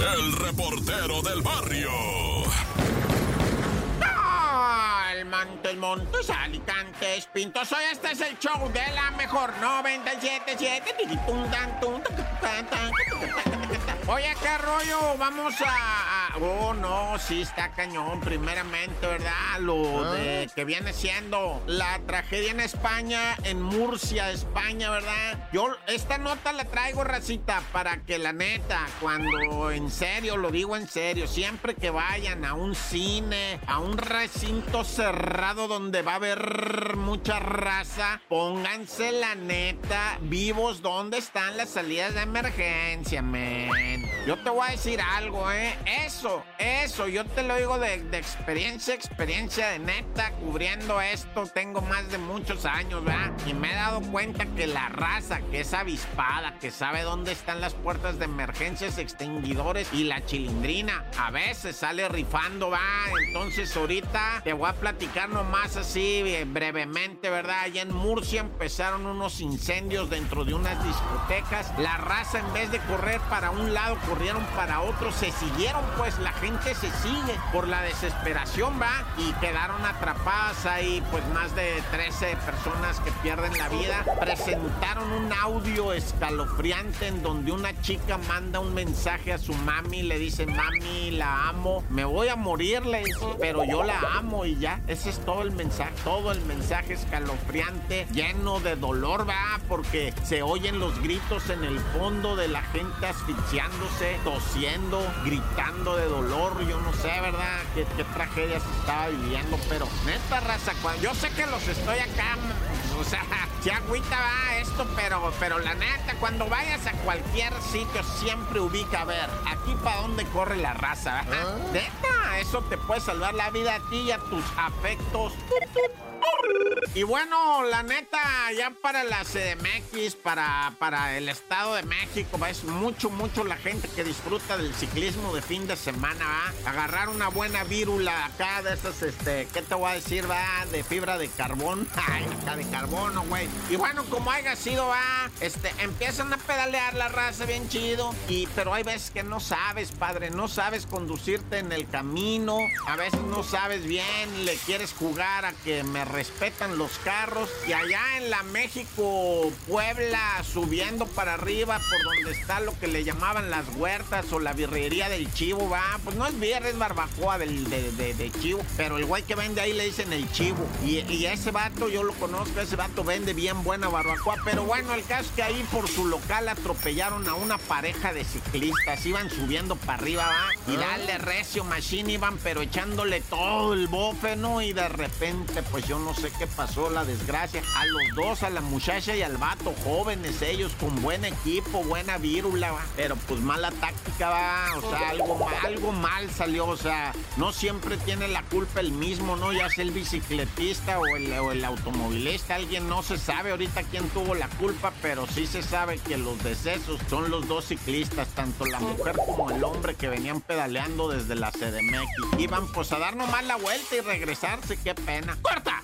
el reportero del barrio. Montes, Montes, Alicantes, Pintos. Hoy este es el show de la mejor 977. Oye, ¿qué rollo? Vamos a, Oh, no, sí está cañón. Primeramente, ¿verdad? Lo de que viene siendo la tragedia en España, en Murcia, España, ¿verdad? Yo esta nota la traigo, racita, para que la neta, cuando en serio, lo digo en serio, siempre que vayan a un cine, a un recinto cerrado donde va a haber mucha raza, pónganse la neta vivos donde están las salidas de emergencia, men. Yo te voy a decir algo, ¿eh? Eso, eso, yo te lo digo de, experiencia, experiencia de neta, cubriendo esto, tengo más de muchos años, ¿verdad? Y me he dado cuenta que la raza, que es avispada, que sabe dónde están las puertas de emergencias, extinguidores y la chilindrina, a veces sale rifando, va. Entonces ahorita te voy a platicar nomás así eh, brevemente, ¿verdad? Allá en Murcia empezaron unos incendios dentro de unas discotecas. La raza en vez de correr para un lado, corrieron para otro, se siguieron, pues la gente se sigue por la desesperación, va, y quedaron atrapadas ahí, pues más de 13 personas que pierden la vida. Presentaron un audio escalofriante en donde una chica manda un mensaje a su mami, le dice, mami, la amo, me voy a morir, le dice, pero yo la amo y ya, ese es todo el mensaje, todo el mensaje escalofriante, lleno de dolor, va, porque se oyen los gritos en el fondo de la gente asfixiándose, tosiendo, gritando de dolor, yo no sé, ¿verdad? Qué, tragedia se estaba viviendo, pero neta raza, cuando yo sé que los estoy acá, o sea, si agüita va esto, pero, pero la neta, cuando vayas a cualquier sitio, siempre ubica, a ver, aquí para dónde corre la raza, ¿verdad? ¿Ah? Neta, eso te puede salvar la vida a ti y a tus afectos. Y bueno, la neta, ya para la CDMX, para, para el Estado de México, es mucho, mucho la gente que disfruta del ciclismo de fin de semana, ¿va? Agarrar una buena vírula acá de esas, este, ¿qué te voy a decir, va? De fibra de carbón. Ay, acá de carbono, güey. Y bueno, como haya sido, va, este, empiezan a pedalear la raza bien chido. Y, pero hay veces que no sabes, padre, no sabes conducirte en el camino. A veces no sabes bien, le quieres jugar a que me respetan los carros. Y allá en la México, Puebla, subiendo para arriba por donde está lo que le llamaban las huertas o la birrería del chivo, va. Pues no es birra, es barbacoa del, de, chivo. Pero el güey que vende ahí le dicen el chivo. Y, y, ese vato, yo lo conozco, ese vato vende bien buena barbacoa. Pero bueno, el caso es que ahí por su local atropellaron a una pareja de ciclistas. Iban subiendo para arriba, va. Y ah. dale recio, machine, iban pero echándole todo el bofe, ¿no? Y de repente, pues yo no sé qué pasó, la desgracia. A los dos, a la muchacha y al vato, jóvenes ellos, con buen equipo, buena vírula, va. Pero pues mala táctica, va. O sea, algo, algo mal salió. O sea, no siempre tiene la culpa el mismo, ¿no? Ya sea el bicicletista o el, automovilista. Alguien no se sabe ahorita quién tuvo la culpa, pero sí se sabe que los decesos son los dos ciclistas, tanto la mujer como el hombre que venían pedaleando desde la CDMX. Iban pues a dar nomás la vuelta y regresarse, qué pena. ¡Corta!